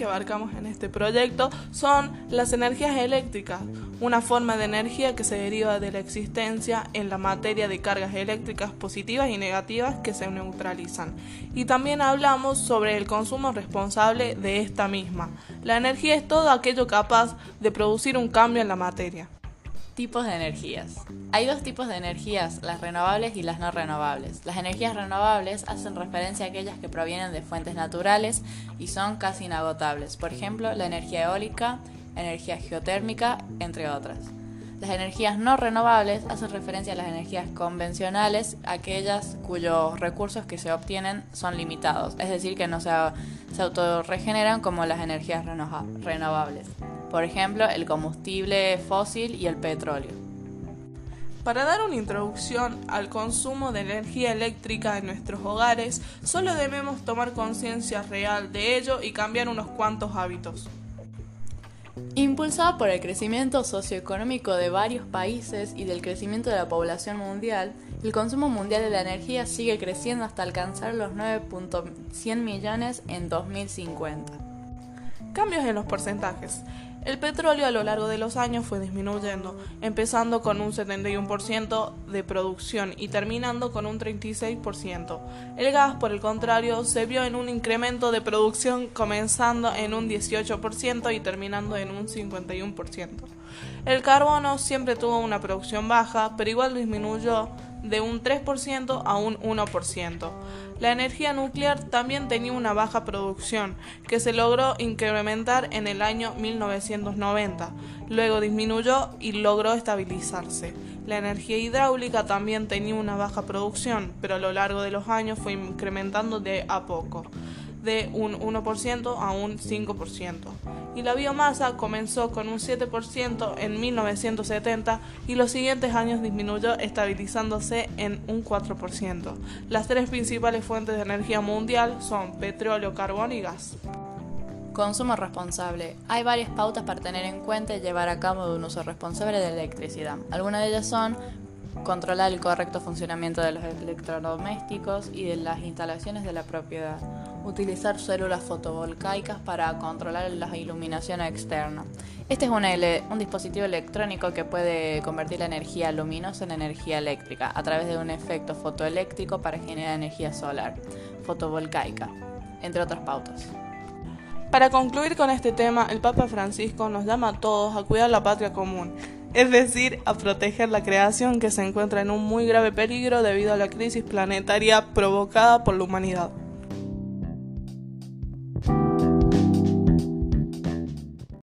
que abarcamos en este proyecto son las energías eléctricas, una forma de energía que se deriva de la existencia en la materia de cargas eléctricas positivas y negativas que se neutralizan. Y también hablamos sobre el consumo responsable de esta misma. La energía es todo aquello capaz de producir un cambio en la materia. Tipos de energías. Hay dos tipos de energías, las renovables y las no renovables. Las energías renovables hacen referencia a aquellas que provienen de fuentes naturales y son casi inagotables. Por ejemplo, la energía eólica, energía geotérmica, entre otras. Las energías no renovables hacen referencia a las energías convencionales, aquellas cuyos recursos que se obtienen son limitados, es decir, que no se, se autorregeneran como las energías renovables. Por ejemplo, el combustible fósil y el petróleo. Para dar una introducción al consumo de energía eléctrica en nuestros hogares, solo debemos tomar conciencia real de ello y cambiar unos cuantos hábitos. Impulsado por el crecimiento socioeconómico de varios países y del crecimiento de la población mundial, el consumo mundial de la energía sigue creciendo hasta alcanzar los 9.100 millones en 2050. Cambios en los porcentajes. El petróleo a lo largo de los años fue disminuyendo, empezando con un 71% de producción y terminando con un 36%. El gas, por el contrario, se vio en un incremento de producción comenzando en un 18% y terminando en un 51%. El carbono siempre tuvo una producción baja, pero igual disminuyó de un 3% a un 1%. La energía nuclear también tenía una baja producción, que se logró incrementar en el año 1990. Luego disminuyó y logró estabilizarse. La energía hidráulica también tenía una baja producción, pero a lo largo de los años fue incrementando de a poco de un 1% a un 5%. Y la biomasa comenzó con un 7% en 1970 y los siguientes años disminuyó estabilizándose en un 4%. Las tres principales fuentes de energía mundial son petróleo, carbón y gas. Consumo responsable. Hay varias pautas para tener en cuenta y llevar a cabo un uso responsable de la electricidad. Algunas de ellas son controlar el correcto funcionamiento de los electrodomésticos y de las instalaciones de la propiedad utilizar células fotovoltaicas para controlar la iluminación externa. Este es un, dispositivo electrónico que puede convertir la energía luminosa en energía eléctrica a través de un efecto fotoeléctrico para generar energía solar, fotovoltaica, entre otras pautas. Para concluir con este tema, el Papa Francisco nos llama a todos a cuidar la patria común, es decir, a proteger la creación que se encuentra en un muy grave peligro debido a la crisis planetaria provocada por la humanidad.